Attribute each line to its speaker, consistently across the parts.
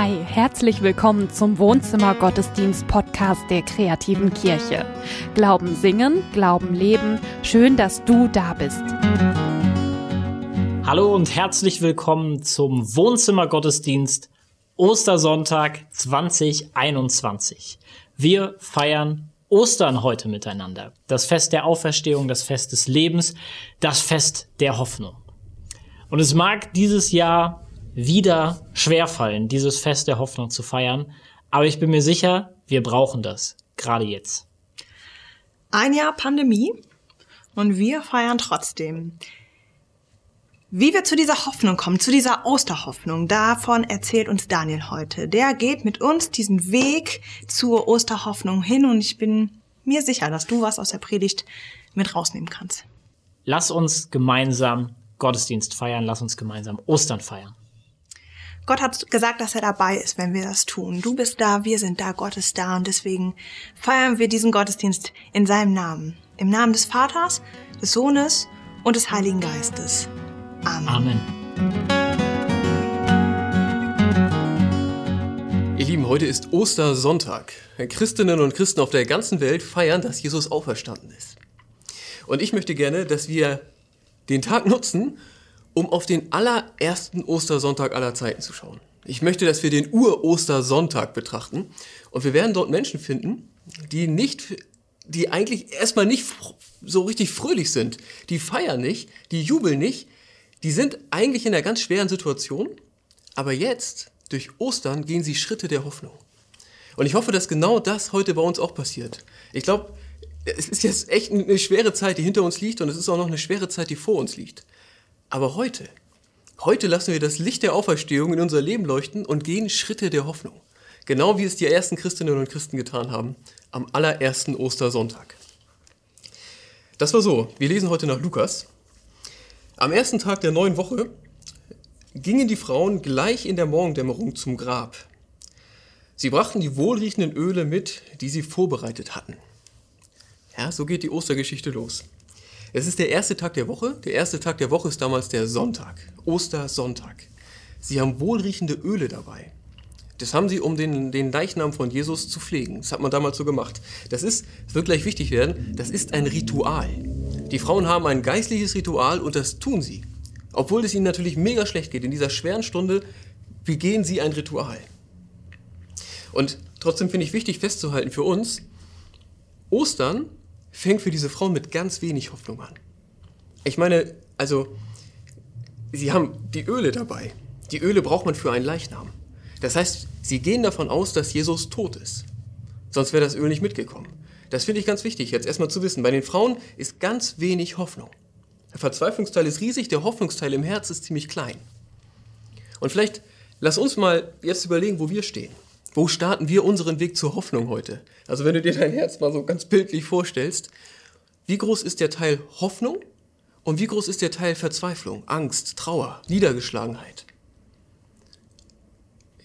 Speaker 1: Hi, herzlich willkommen zum Wohnzimmer Gottesdienst Podcast der kreativen Kirche. Glauben singen, Glauben leben. Schön, dass du da bist.
Speaker 2: Hallo und herzlich willkommen zum Wohnzimmer Gottesdienst Ostersonntag 2021. Wir feiern Ostern heute miteinander. Das Fest der Auferstehung, das Fest des Lebens, das Fest der Hoffnung. Und es mag dieses Jahr wieder schwerfallen, dieses Fest der Hoffnung zu feiern. Aber ich bin mir sicher, wir brauchen das, gerade jetzt.
Speaker 3: Ein Jahr Pandemie und wir feiern trotzdem. Wie wir zu dieser Hoffnung kommen, zu dieser Osterhoffnung, davon erzählt uns Daniel heute. Der geht mit uns diesen Weg zur Osterhoffnung hin und ich bin mir sicher, dass du was aus der Predigt mit rausnehmen kannst.
Speaker 2: Lass uns gemeinsam Gottesdienst feiern, lass uns gemeinsam Ostern feiern.
Speaker 3: Gott hat gesagt, dass er dabei ist, wenn wir das tun. Du bist da, wir sind da, Gott ist da und deswegen feiern wir diesen Gottesdienst in seinem Namen. Im Namen des Vaters, des Sohnes und des Heiligen Geistes. Amen.
Speaker 2: Amen.
Speaker 4: Ihr Lieben, heute ist Ostersonntag. Christinnen und Christen auf der ganzen Welt feiern, dass Jesus auferstanden ist. Und ich möchte gerne, dass wir den Tag nutzen, um auf den allerersten Ostersonntag aller Zeiten zu schauen. Ich möchte, dass wir den Ur-Ostersonntag betrachten und wir werden dort Menschen finden, die nicht, die eigentlich erstmal nicht so richtig fröhlich sind. Die feiern nicht, die jubeln nicht, die sind eigentlich in einer ganz schweren Situation, aber jetzt, durch Ostern, gehen sie Schritte der Hoffnung. Und ich hoffe, dass genau das heute bei uns auch passiert. Ich glaube, es ist jetzt echt eine schwere Zeit, die hinter uns liegt und es ist auch noch eine schwere Zeit, die vor uns liegt. Aber heute, heute lassen wir das Licht der Auferstehung in unser Leben leuchten und gehen Schritte der Hoffnung. Genau wie es die ersten Christinnen und Christen getan haben am allerersten Ostersonntag. Das war so. Wir lesen heute nach Lukas. Am ersten Tag der neuen Woche gingen die Frauen gleich in der Morgendämmerung zum Grab. Sie brachten die wohlriechenden Öle mit, die sie vorbereitet hatten. Ja, so geht die Ostergeschichte los. Es ist der erste Tag der Woche. Der erste Tag der Woche ist damals der Sonntag, Ostersonntag. Sie haben wohlriechende Öle dabei. Das haben sie, um den, den Leichnam von Jesus zu pflegen. Das hat man damals so gemacht. Das ist, das wird gleich wichtig werden, das ist ein Ritual. Die Frauen haben ein geistliches Ritual und das tun sie. Obwohl es ihnen natürlich mega schlecht geht. In dieser schweren Stunde begehen sie ein Ritual. Und trotzdem finde ich wichtig festzuhalten für uns, Ostern fängt für diese Frauen mit ganz wenig Hoffnung an. Ich meine, also, sie haben die Öle dabei. Die Öle braucht man für einen Leichnam. Das heißt, sie gehen davon aus, dass Jesus tot ist. Sonst wäre das Öl nicht mitgekommen. Das finde ich ganz wichtig, jetzt erstmal zu wissen. Bei den Frauen ist ganz wenig Hoffnung. Der Verzweiflungsteil ist riesig, der Hoffnungsteil im Herz ist ziemlich klein. Und vielleicht lass uns mal jetzt überlegen, wo wir stehen. Wo starten wir unseren Weg zur Hoffnung heute? Also wenn du dir dein Herz mal so ganz bildlich vorstellst, wie groß ist der Teil Hoffnung und wie groß ist der Teil Verzweiflung, Angst, Trauer, Niedergeschlagenheit?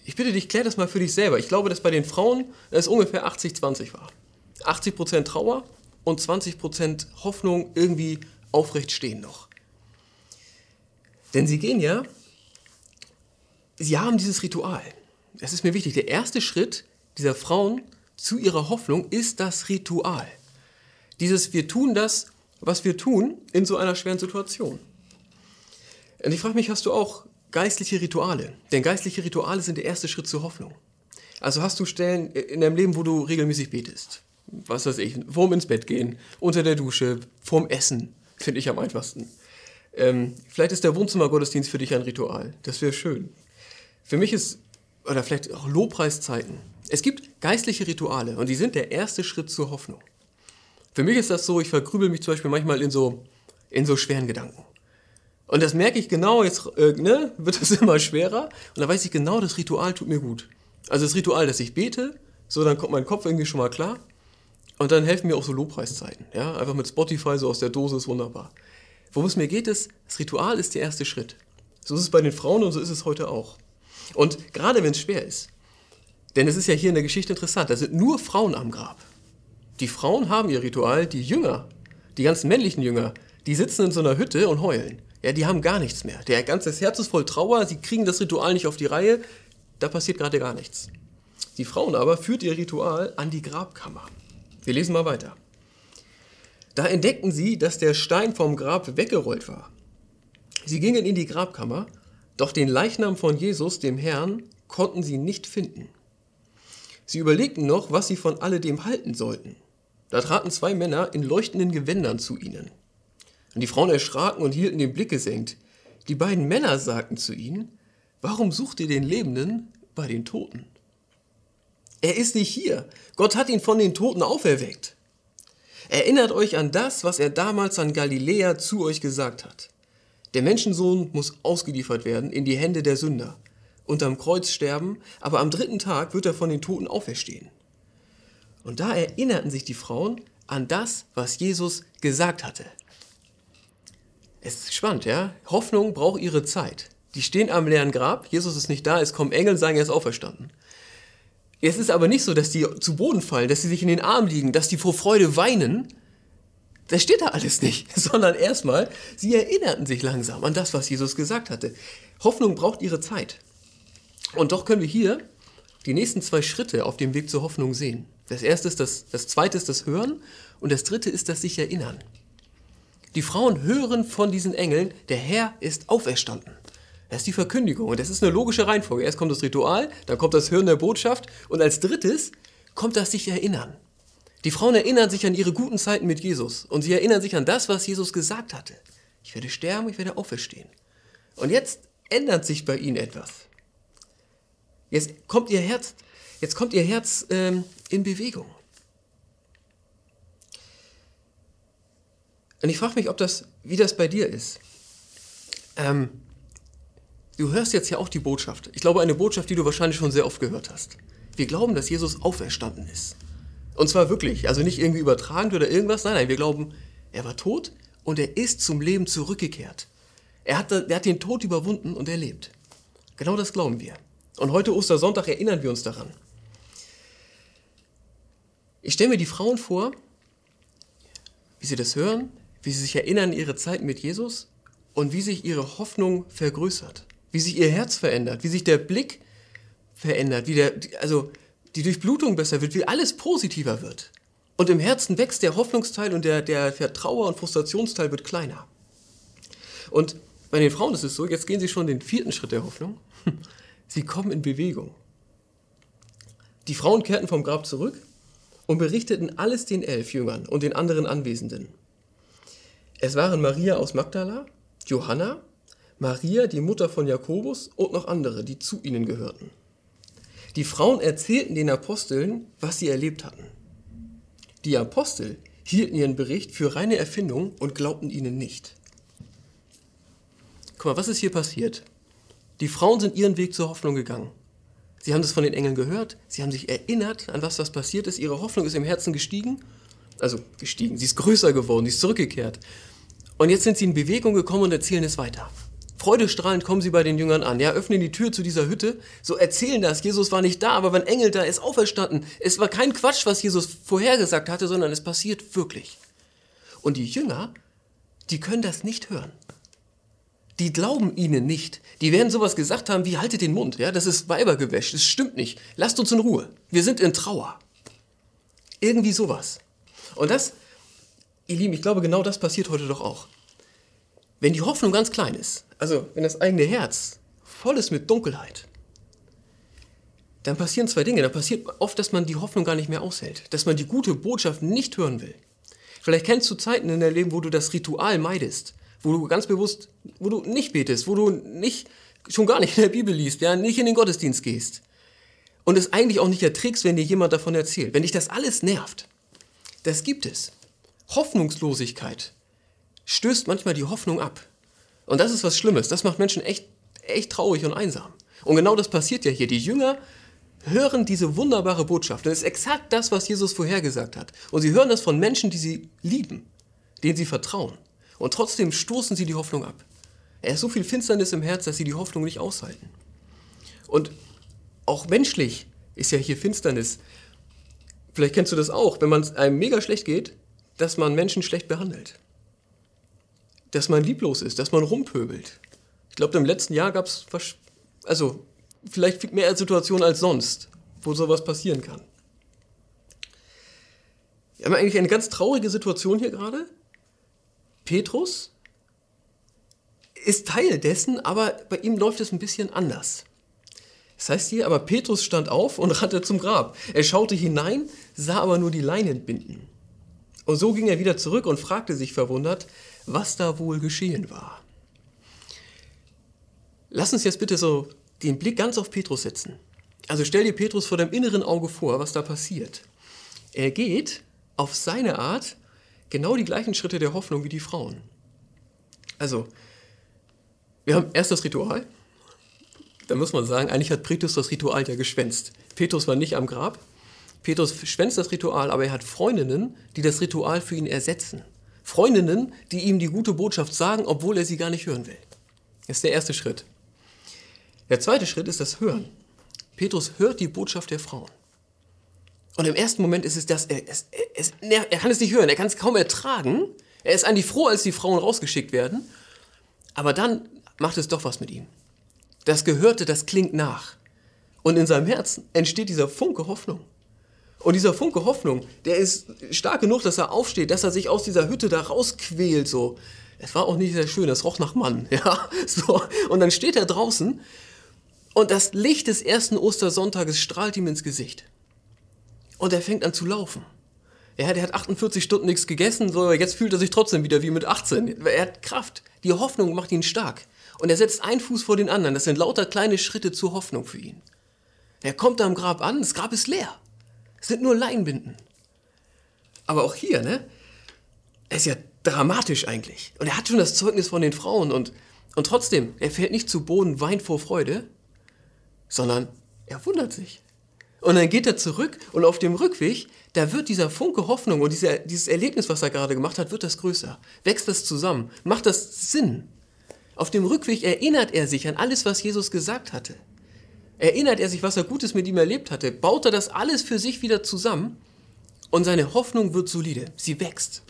Speaker 4: Ich bitte dich, klär das mal für dich selber. Ich glaube, dass bei den Frauen es ungefähr 80-20 war. 80% Trauer und 20% Hoffnung irgendwie aufrecht stehen noch. Denn sie gehen ja, sie haben dieses Ritual das ist mir wichtig, der erste Schritt dieser Frauen zu ihrer Hoffnung ist das Ritual. Dieses wir tun das, was wir tun in so einer schweren Situation. Und ich frage mich, hast du auch geistliche Rituale? Denn geistliche Rituale sind der erste Schritt zur Hoffnung. Also hast du Stellen in deinem Leben, wo du regelmäßig betest. Was weiß ich, vorm ins Bett gehen, unter der Dusche, vorm Essen, finde ich am einfachsten. Ähm, vielleicht ist der Wohnzimmergottesdienst für dich ein Ritual. Das wäre schön. Für mich ist oder vielleicht auch Lobpreiszeiten. Es gibt geistliche Rituale und die sind der erste Schritt zur Hoffnung. Für mich ist das so, ich vergrübel mich zum Beispiel manchmal in so, in so schweren Gedanken. Und das merke ich genau, jetzt äh, ne, wird es immer schwerer und da weiß ich genau, das Ritual tut mir gut. Also das Ritual, dass ich bete, so dann kommt mein Kopf irgendwie schon mal klar und dann helfen mir auch so Lobpreiszeiten. Ja? Einfach mit Spotify so aus der Dose ist wunderbar. Worum es mir geht, ist, das Ritual ist der erste Schritt. So ist es bei den Frauen und so ist es heute auch. Und gerade wenn es schwer ist, denn es ist ja hier in der Geschichte interessant, da sind nur Frauen am Grab. Die Frauen haben ihr Ritual, die Jünger, die ganzen männlichen Jünger, die sitzen in so einer Hütte und heulen. Ja, die haben gar nichts mehr. Der ganze Herz ist voll Trauer, sie kriegen das Ritual nicht auf die Reihe. da passiert gerade gar nichts. Die Frauen aber führt ihr Ritual an die Grabkammer. Wir lesen mal weiter. Da entdeckten sie, dass der Stein vom Grab weggerollt war. Sie gingen in die Grabkammer, doch den Leichnam von Jesus, dem Herrn, konnten sie nicht finden. Sie überlegten noch, was sie von alledem halten sollten. Da traten zwei Männer in leuchtenden Gewändern zu ihnen. Und die Frauen erschraken und hielten den Blick gesenkt. Die beiden Männer sagten zu ihnen, warum sucht ihr den Lebenden bei den Toten? Er ist nicht hier. Gott hat ihn von den Toten auferweckt. Erinnert euch an das, was er damals an Galiläa zu euch gesagt hat. Der Menschensohn muss ausgeliefert werden in die Hände der Sünder, unterm Kreuz sterben, aber am dritten Tag wird er von den Toten auferstehen. Und da erinnerten sich die Frauen an das, was Jesus gesagt hatte. Es ist spannend, ja? Hoffnung braucht ihre Zeit. Die stehen am leeren Grab, Jesus ist nicht da, es kommen Engel, sagen, er ist auferstanden. Es ist aber nicht so, dass die zu Boden fallen, dass sie sich in den Arm liegen, dass die vor Freude weinen, das steht da alles nicht, sondern erstmal, sie erinnerten sich langsam an das, was Jesus gesagt hatte. Hoffnung braucht ihre Zeit. Und doch können wir hier die nächsten zwei Schritte auf dem Weg zur Hoffnung sehen. Das erste ist das, das zweite ist das Hören und das dritte ist das sich erinnern. Die Frauen hören von diesen Engeln, der Herr ist auferstanden. Das ist die Verkündigung und das ist eine logische Reihenfolge. Erst kommt das Ritual, dann kommt das Hören der Botschaft und als drittes kommt das sich erinnern. Die Frauen erinnern sich an ihre guten Zeiten mit Jesus und sie erinnern sich an das, was Jesus gesagt hatte. Ich werde sterben, ich werde auferstehen. Und jetzt ändert sich bei ihnen etwas. Jetzt kommt ihr Herz, jetzt kommt ihr Herz ähm, in Bewegung. Und ich frage mich, ob das, wie das bei dir ist. Ähm, du hörst jetzt ja auch die Botschaft. Ich glaube, eine Botschaft, die du wahrscheinlich schon sehr oft gehört hast. Wir glauben, dass Jesus auferstanden ist. Und zwar wirklich, also nicht irgendwie übertragend oder irgendwas. Nein, nein, wir glauben, er war tot und er ist zum Leben zurückgekehrt. Er hat, er hat den Tod überwunden und er lebt. Genau das glauben wir. Und heute Ostersonntag erinnern wir uns daran. Ich stelle mir die Frauen vor, wie sie das hören, wie sie sich erinnern an ihre Zeit mit Jesus und wie sich ihre Hoffnung vergrößert, wie sich ihr Herz verändert, wie sich der Blick verändert, wie der, also die Durchblutung besser wird, wie alles positiver wird. Und im Herzen wächst der Hoffnungsteil und der, der Vertrauer- und Frustrationsteil wird kleiner. Und bei den Frauen ist es so, jetzt gehen sie schon den vierten Schritt der Hoffnung. Sie kommen in Bewegung. Die Frauen kehrten vom Grab zurück und berichteten alles den elf Jüngern und den anderen Anwesenden. Es waren Maria aus Magdala, Johanna, Maria, die Mutter von Jakobus und noch andere, die zu ihnen gehörten. Die Frauen erzählten den Aposteln, was sie erlebt hatten. Die Apostel hielten ihren Bericht für reine Erfindung und glaubten ihnen nicht. Guck mal, was ist hier passiert? Die Frauen sind ihren Weg zur Hoffnung gegangen. Sie haben das von den Engeln gehört, sie haben sich erinnert an was, was passiert ist, ihre Hoffnung ist im Herzen gestiegen, also gestiegen, sie ist größer geworden, sie ist zurückgekehrt. Und jetzt sind sie in Bewegung gekommen und erzählen es weiter. Freudestrahlend kommen sie bei den Jüngern an. Ja, öffnen die Tür zu dieser Hütte, so erzählen das. Jesus war nicht da, aber wenn Engel da ist, auferstanden. Es war kein Quatsch, was Jesus vorhergesagt hatte, sondern es passiert wirklich. Und die Jünger, die können das nicht hören. Die glauben ihnen nicht. Die werden sowas gesagt haben wie, haltet den Mund, ja, das ist Weibergewäsch, das stimmt nicht. Lasst uns in Ruhe. Wir sind in Trauer. Irgendwie sowas. Und das, ihr Lieben, ich glaube, genau das passiert heute doch auch. Wenn die Hoffnung ganz klein ist, also wenn das eigene Herz voll ist mit Dunkelheit, dann passieren zwei Dinge. Dann passiert oft, dass man die Hoffnung gar nicht mehr aushält, dass man die gute Botschaft nicht hören will. Vielleicht kennst du Zeiten in deinem Leben, wo du das Ritual meidest, wo du ganz bewusst, wo du nicht betest, wo du nicht, schon gar nicht in der Bibel liest, ja, nicht in den Gottesdienst gehst. Und es eigentlich auch nicht erträgst, wenn dir jemand davon erzählt. Wenn dich das alles nervt, das gibt es. Hoffnungslosigkeit stößt manchmal die Hoffnung ab. Und das ist was Schlimmes. Das macht Menschen echt, echt traurig und einsam. Und genau das passiert ja hier. Die Jünger hören diese wunderbare Botschaft. Das ist exakt das, was Jesus vorhergesagt hat. Und sie hören das von Menschen, die sie lieben, denen sie vertrauen. Und trotzdem stoßen sie die Hoffnung ab. Er ist so viel Finsternis im Herz, dass sie die Hoffnung nicht aushalten. Und auch menschlich ist ja hier Finsternis. Vielleicht kennst du das auch, wenn man einem mega schlecht geht, dass man Menschen schlecht behandelt dass man lieblos ist, dass man rumpöbelt. Ich glaube, im letzten Jahr gab es also vielleicht mehr Situationen als sonst, wo sowas passieren kann. Wir haben eigentlich eine ganz traurige Situation hier gerade. Petrus ist Teil dessen, aber bei ihm läuft es ein bisschen anders. Das heißt hier, aber Petrus stand auf und rannte zum Grab. Er schaute hinein, sah aber nur die Leinen binden. Und so ging er wieder zurück und fragte sich verwundert, was da wohl geschehen war. Lass uns jetzt bitte so den Blick ganz auf Petrus setzen. Also stell dir Petrus vor deinem inneren Auge vor, was da passiert. Er geht auf seine Art genau die gleichen Schritte der Hoffnung wie die Frauen. Also, wir haben erst das Ritual. Da muss man sagen, eigentlich hat Petrus das Ritual ja geschwänzt. Petrus war nicht am Grab. Petrus schwänzt das Ritual, aber er hat Freundinnen, die das Ritual für ihn ersetzen. Freundinnen, die ihm die gute Botschaft sagen, obwohl er sie gar nicht hören will. Das ist der erste Schritt. Der zweite Schritt ist das Hören. Petrus hört die Botschaft der Frauen. Und im ersten Moment ist es das, er, es, er kann es nicht hören, er kann es kaum ertragen. Er ist eigentlich froh, als die Frauen rausgeschickt werden. Aber dann macht es doch was mit ihm. Das Gehörte, das klingt nach. Und in seinem Herzen entsteht dieser Funke Hoffnung. Und dieser Funke Hoffnung, der ist stark genug, dass er aufsteht, dass er sich aus dieser Hütte da rausquält, so. Es war auch nicht sehr schön, es roch nach Mann, ja, so. Und dann steht er draußen und das Licht des ersten Ostersonntages strahlt ihm ins Gesicht. Und er fängt an zu laufen. Ja, der hat 48 Stunden nichts gegessen, so, jetzt fühlt er sich trotzdem wieder wie mit 18. Er hat Kraft. Die Hoffnung macht ihn stark. Und er setzt einen Fuß vor den anderen. Das sind lauter kleine Schritte zur Hoffnung für ihn. Er kommt am Grab an, das Grab ist leer. Sind nur Leinbinden. Aber auch hier, ne? Er ist ja dramatisch eigentlich. Und er hat schon das Zeugnis von den Frauen und, und trotzdem, er fällt nicht zu Boden, weint vor Freude, sondern er wundert sich. Und dann geht er zurück und auf dem Rückweg, da wird dieser Funke Hoffnung und dieser, dieses Erlebnis, was er gerade gemacht hat, wird das größer. Wächst das zusammen, macht das Sinn. Auf dem Rückweg erinnert er sich an alles, was Jesus gesagt hatte. Erinnert er sich, was er Gutes mit ihm erlebt hatte, baut er das alles für sich wieder zusammen und seine Hoffnung wird solide. Sie wächst.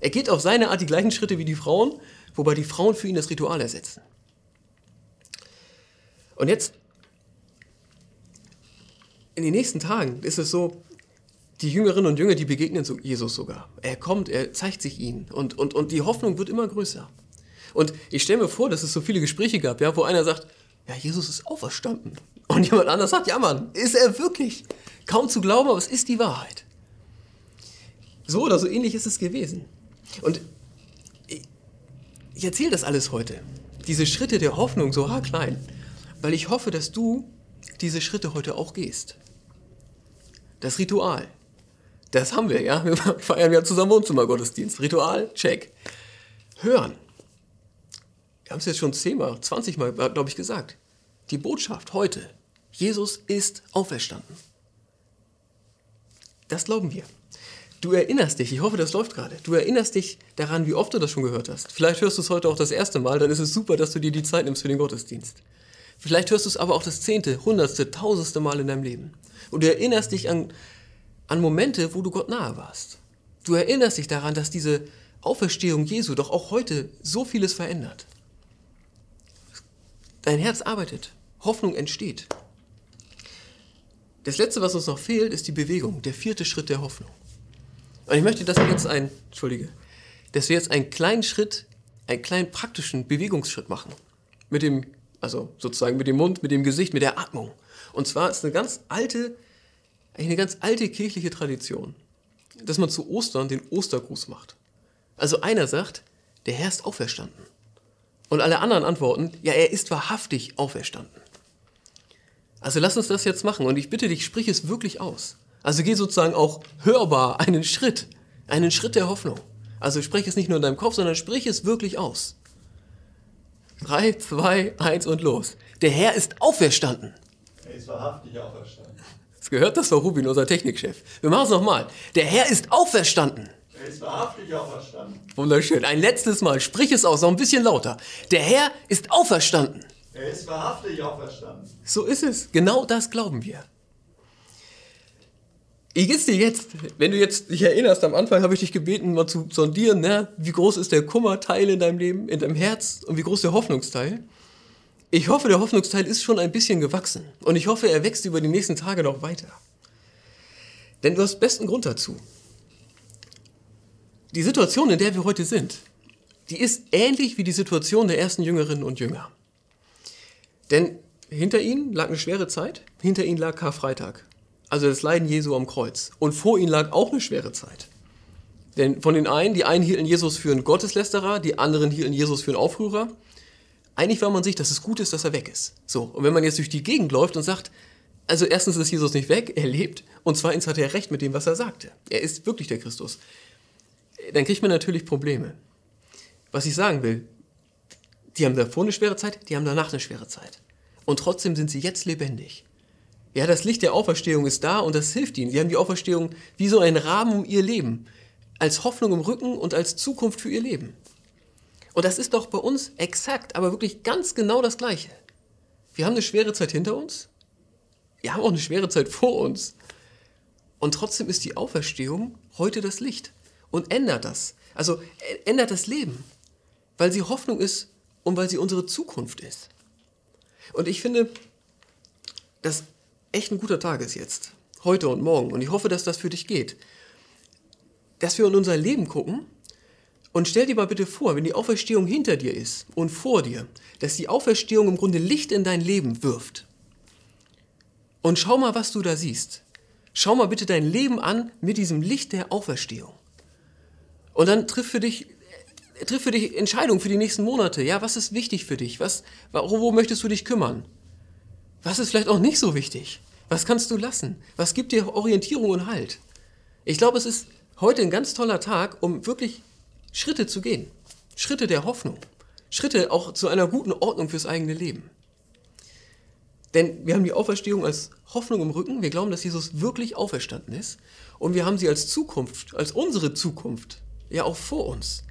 Speaker 4: Er geht auf seine Art die gleichen Schritte wie die Frauen, wobei die Frauen für ihn das Ritual ersetzen. Und jetzt in den nächsten Tagen ist es so, die Jüngerinnen und Jünger, die begegnen Jesus sogar. Er kommt, er zeigt sich ihnen und, und, und die Hoffnung wird immer größer. Und ich stelle mir vor, dass es so viele Gespräche gab, ja, wo einer sagt, ja, Jesus ist auferstanden. Und jemand anders sagt, ja Mann, ist er wirklich? Kaum zu glauben, aber es ist die Wahrheit. So oder so ähnlich ist es gewesen. Und ich erzähle das alles heute. Diese Schritte der Hoffnung so haarklein, weil ich hoffe, dass du diese Schritte heute auch gehst. Das Ritual. Das haben wir, ja. Wir feiern ja zusammen Wohnzimmergottesdienst. Ritual, check. Hören. Wir haben es jetzt schon zehnmal, zwanzigmal, glaube ich, gesagt. Die Botschaft heute. Jesus ist auferstanden. Das glauben wir. Du erinnerst dich, ich hoffe, das läuft gerade, du erinnerst dich daran, wie oft du das schon gehört hast. Vielleicht hörst du es heute auch das erste Mal, dann ist es super, dass du dir die Zeit nimmst für den Gottesdienst. Vielleicht hörst du es aber auch das zehnte, hundertste, tausendste Mal in deinem Leben. Und du erinnerst dich an, an Momente, wo du Gott nahe warst. Du erinnerst dich daran, dass diese Auferstehung Jesu doch auch heute so vieles verändert. Dein Herz arbeitet, Hoffnung entsteht. Das Letzte, was uns noch fehlt, ist die Bewegung, der vierte Schritt der Hoffnung. Und ich möchte, dass wir jetzt einen, Entschuldige, dass wir jetzt einen kleinen Schritt, einen kleinen praktischen Bewegungsschritt machen. Mit dem, also sozusagen mit dem Mund, mit dem Gesicht, mit der Atmung. Und zwar ist eine ganz alte, eine ganz alte kirchliche Tradition, dass man zu Ostern den Ostergruß macht. Also einer sagt, der Herr ist auferstanden. Und alle anderen antworten, ja, er ist wahrhaftig auferstanden. Also lass uns das jetzt machen und ich bitte dich, sprich es wirklich aus. Also geh sozusagen auch hörbar einen Schritt, einen Schritt der Hoffnung. Also sprich es nicht nur in deinem Kopf, sondern sprich es wirklich aus. Drei, zwei, eins und los. Der Herr ist auferstanden.
Speaker 5: Er ist wahrhaftig auferstanden.
Speaker 4: Das gehört, das war Rubin, unser Technikchef. Wir machen es nochmal. Der Herr ist auferstanden.
Speaker 5: Er ist wahrhaftig auferstanden.
Speaker 4: Wunderschön. Ein letztes Mal. Sprich es aus, noch ein bisschen lauter. Der Herr ist auferstanden.
Speaker 5: Er ist wahrhaftig auferstanden.
Speaker 4: So ist es. Genau das glauben wir. Wie geht's dir jetzt? Wenn du jetzt dich erinnerst, am Anfang habe ich dich gebeten, mal zu sondieren, ne? wie groß ist der Kummerteil in deinem Leben, in deinem Herz und wie groß der Hoffnungsteil. Ich hoffe, der Hoffnungsteil ist schon ein bisschen gewachsen. Und ich hoffe, er wächst über die nächsten Tage noch weiter. Denn du hast besten Grund dazu. Die Situation, in der wir heute sind, die ist ähnlich wie die Situation der ersten Jüngerinnen und Jünger. Denn hinter ihnen lag eine schwere Zeit, hinter ihnen lag Karfreitag, also das Leiden Jesu am Kreuz. Und vor ihnen lag auch eine schwere Zeit. Denn von den einen, die einen hielten Jesus für einen Gotteslästerer, die anderen hielten Jesus für einen Aufrührer. Einig war man sich, dass es gut ist, dass er weg ist. So, und wenn man jetzt durch die Gegend läuft und sagt, also erstens ist Jesus nicht weg, er lebt, und zweitens hat er recht mit dem, was er sagte. Er ist wirklich der Christus. Dann kriegt man natürlich Probleme. Was ich sagen will, die haben davor eine schwere Zeit, die haben danach eine schwere Zeit. Und trotzdem sind sie jetzt lebendig. Ja, das Licht der Auferstehung ist da und das hilft ihnen. Sie haben die Auferstehung wie so einen Rahmen um ihr Leben, als Hoffnung im Rücken und als Zukunft für ihr Leben. Und das ist doch bei uns exakt, aber wirklich ganz genau das Gleiche. Wir haben eine schwere Zeit hinter uns, wir haben auch eine schwere Zeit vor uns. Und trotzdem ist die Auferstehung heute das Licht und ändert das. Also ändert das Leben, weil sie Hoffnung ist und weil sie unsere Zukunft ist. Und ich finde, dass echt ein guter Tag ist jetzt, heute und morgen. Und ich hoffe, dass das für dich geht. Dass wir in unser Leben gucken und stell dir mal bitte vor, wenn die Auferstehung hinter dir ist und vor dir, dass die Auferstehung im Grunde Licht in dein Leben wirft. Und schau mal, was du da siehst. Schau mal bitte dein Leben an mit diesem Licht der Auferstehung. Und dann triff für dich, triff für dich Entscheidungen für die nächsten Monate. Ja, was ist wichtig für dich? Was, wo möchtest du dich kümmern? Was ist vielleicht auch nicht so wichtig? Was kannst du lassen? Was gibt dir Orientierung und Halt? Ich glaube, es ist heute ein ganz toller Tag, um wirklich Schritte zu gehen. Schritte der Hoffnung. Schritte auch zu einer guten Ordnung fürs eigene Leben. Denn wir haben die Auferstehung als Hoffnung im Rücken. Wir glauben, dass Jesus wirklich auferstanden ist. Und wir haben sie als Zukunft, als unsere Zukunft, ja auch vor uns.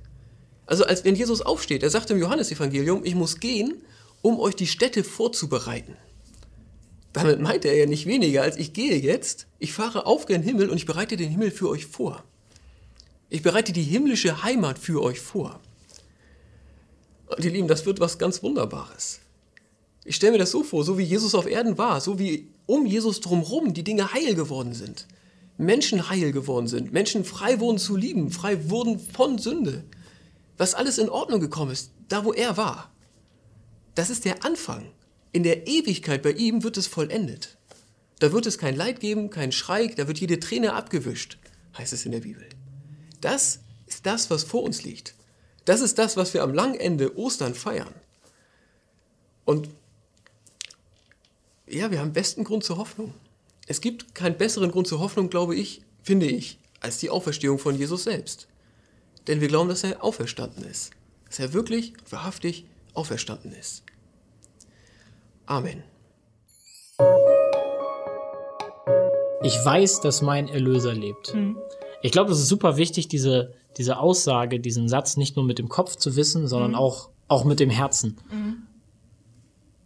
Speaker 4: Also als wenn Jesus aufsteht, er sagt im Johannesevangelium, ich muss gehen, um euch die Städte vorzubereiten. Damit meint er ja nicht weniger, als ich gehe jetzt, ich fahre auf gen Himmel und ich bereite den Himmel für euch vor. Ich bereite die himmlische Heimat für euch vor. Und ihr Lieben, das wird was ganz Wunderbares. Ich stelle mir das so vor, so wie Jesus auf Erden war, so wie um Jesus drumherum die Dinge heil geworden sind. Menschen heil geworden sind, Menschen frei wurden zu lieben, frei wurden von Sünde. Was alles in Ordnung gekommen ist, da wo er war. Das ist der Anfang. In der Ewigkeit bei ihm wird es vollendet. Da wird es kein Leid geben, kein Schrei, da wird jede Träne abgewischt, heißt es in der Bibel. Das ist das, was vor uns liegt. Das ist das, was wir am langen Ende Ostern feiern. Und ja, wir haben besten Grund zur Hoffnung. Es gibt keinen besseren Grund zur Hoffnung, glaube ich, finde ich, als die Auferstehung von Jesus selbst. Denn wir glauben, dass er auferstanden ist. Dass er wirklich, wahrhaftig auferstanden ist. Amen.
Speaker 2: Ich weiß, dass mein Erlöser lebt. Mhm. Ich glaube, es ist super wichtig, diese, diese Aussage, diesen Satz nicht nur mit dem Kopf zu wissen, sondern mhm. auch, auch mit dem Herzen. Mhm.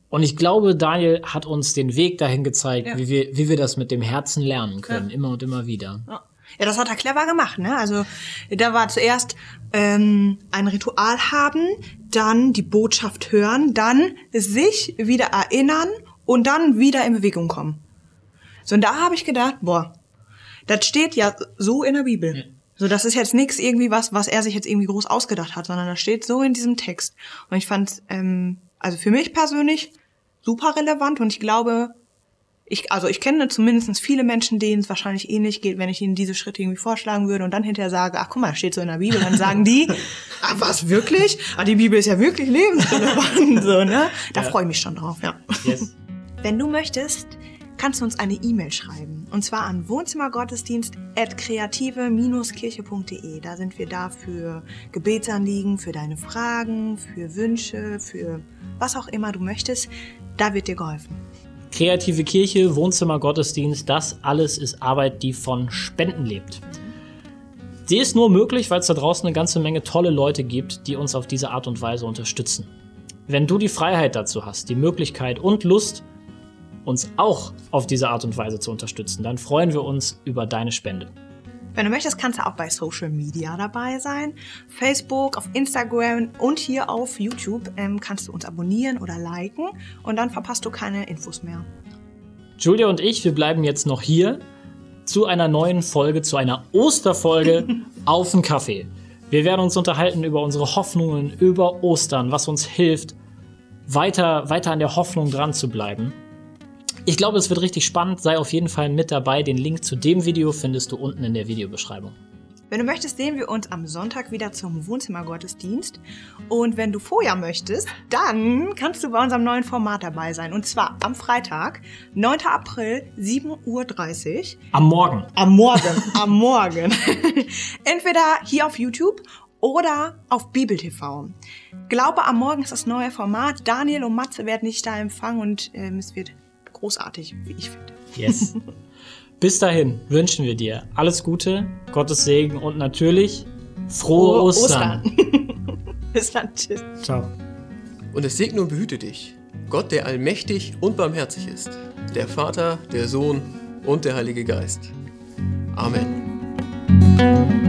Speaker 2: Und ich glaube, Daniel hat uns den Weg dahin gezeigt, ja. wie, wir, wie wir das mit dem Herzen lernen können, ja. immer und immer wieder.
Speaker 3: Ja. Ja, das hat er clever gemacht, ne? Also da war zuerst ähm, ein Ritual haben, dann die Botschaft hören, dann sich wieder erinnern und dann wieder in Bewegung kommen. So, und da habe ich gedacht, boah, das steht ja so in der Bibel. Ja. So, das ist jetzt nichts irgendwie was, was er sich jetzt irgendwie groß ausgedacht hat, sondern das steht so in diesem Text. Und ich fand, ähm, also für mich persönlich super relevant und ich glaube, ich, also ich kenne zumindest viele Menschen, denen es wahrscheinlich ähnlich geht, wenn ich ihnen diese Schritte irgendwie vorschlagen würde und dann hinterher sage, ach guck mal, steht so in der Bibel, dann sagen die, ah, was wirklich? Ah, die Bibel ist ja wirklich lebensrelevant, so, ne? Da ja. freue ich mich schon drauf, ja. Yes. Wenn du möchtest, kannst du uns eine E-Mail schreiben. Und zwar an wohnzimmergottesdienst.kreative-kirche.de. Da sind wir da für Gebetsanliegen, für deine Fragen, für Wünsche, für was auch immer du möchtest. Da wird dir geholfen.
Speaker 2: Kreative Kirche, Wohnzimmer, Gottesdienst, das alles ist Arbeit, die von Spenden lebt. Sie ist nur möglich, weil es da draußen eine ganze Menge tolle Leute gibt, die uns auf diese Art und Weise unterstützen. Wenn du die Freiheit dazu hast, die Möglichkeit und Lust, uns auch auf diese Art und Weise zu unterstützen, dann freuen wir uns über deine Spende.
Speaker 3: Wenn du möchtest, kannst du auch bei Social Media dabei sein. Facebook, auf Instagram und hier auf YouTube ähm, kannst du uns abonnieren oder liken und dann verpasst du keine Infos mehr.
Speaker 2: Julia und ich, wir bleiben jetzt noch hier zu einer neuen Folge, zu einer Osterfolge auf den Kaffee. Wir werden uns unterhalten über unsere Hoffnungen, über Ostern, was uns hilft, weiter, weiter an der Hoffnung dran zu bleiben. Ich glaube, es wird richtig spannend. Sei auf jeden Fall mit dabei. Den Link zu dem Video findest du unten in der Videobeschreibung.
Speaker 3: Wenn du möchtest, sehen wir uns am Sonntag wieder zum Wohnzimmergottesdienst. Und wenn du vorher möchtest, dann kannst du bei unserem neuen Format dabei sein. Und zwar am Freitag, 9. April, 7.30 Uhr.
Speaker 2: Am Morgen.
Speaker 3: Am Morgen, am Morgen. Entweder hier auf YouTube oder auf Bibel TV. Glaube am Morgen ist das neue Format. Daniel und Matze werden dich da empfangen und ähm, es wird großartig, wie ich finde.
Speaker 2: Yes. Bis dahin wünschen wir dir alles Gute, Gottes Segen und natürlich frohe, Ostern.
Speaker 3: Bis dann. Tschüss.
Speaker 2: Ciao.
Speaker 4: Und es segne und behüte dich, Gott, der allmächtig und barmherzig ist, der Vater, der Sohn und der Heilige Geist. Amen.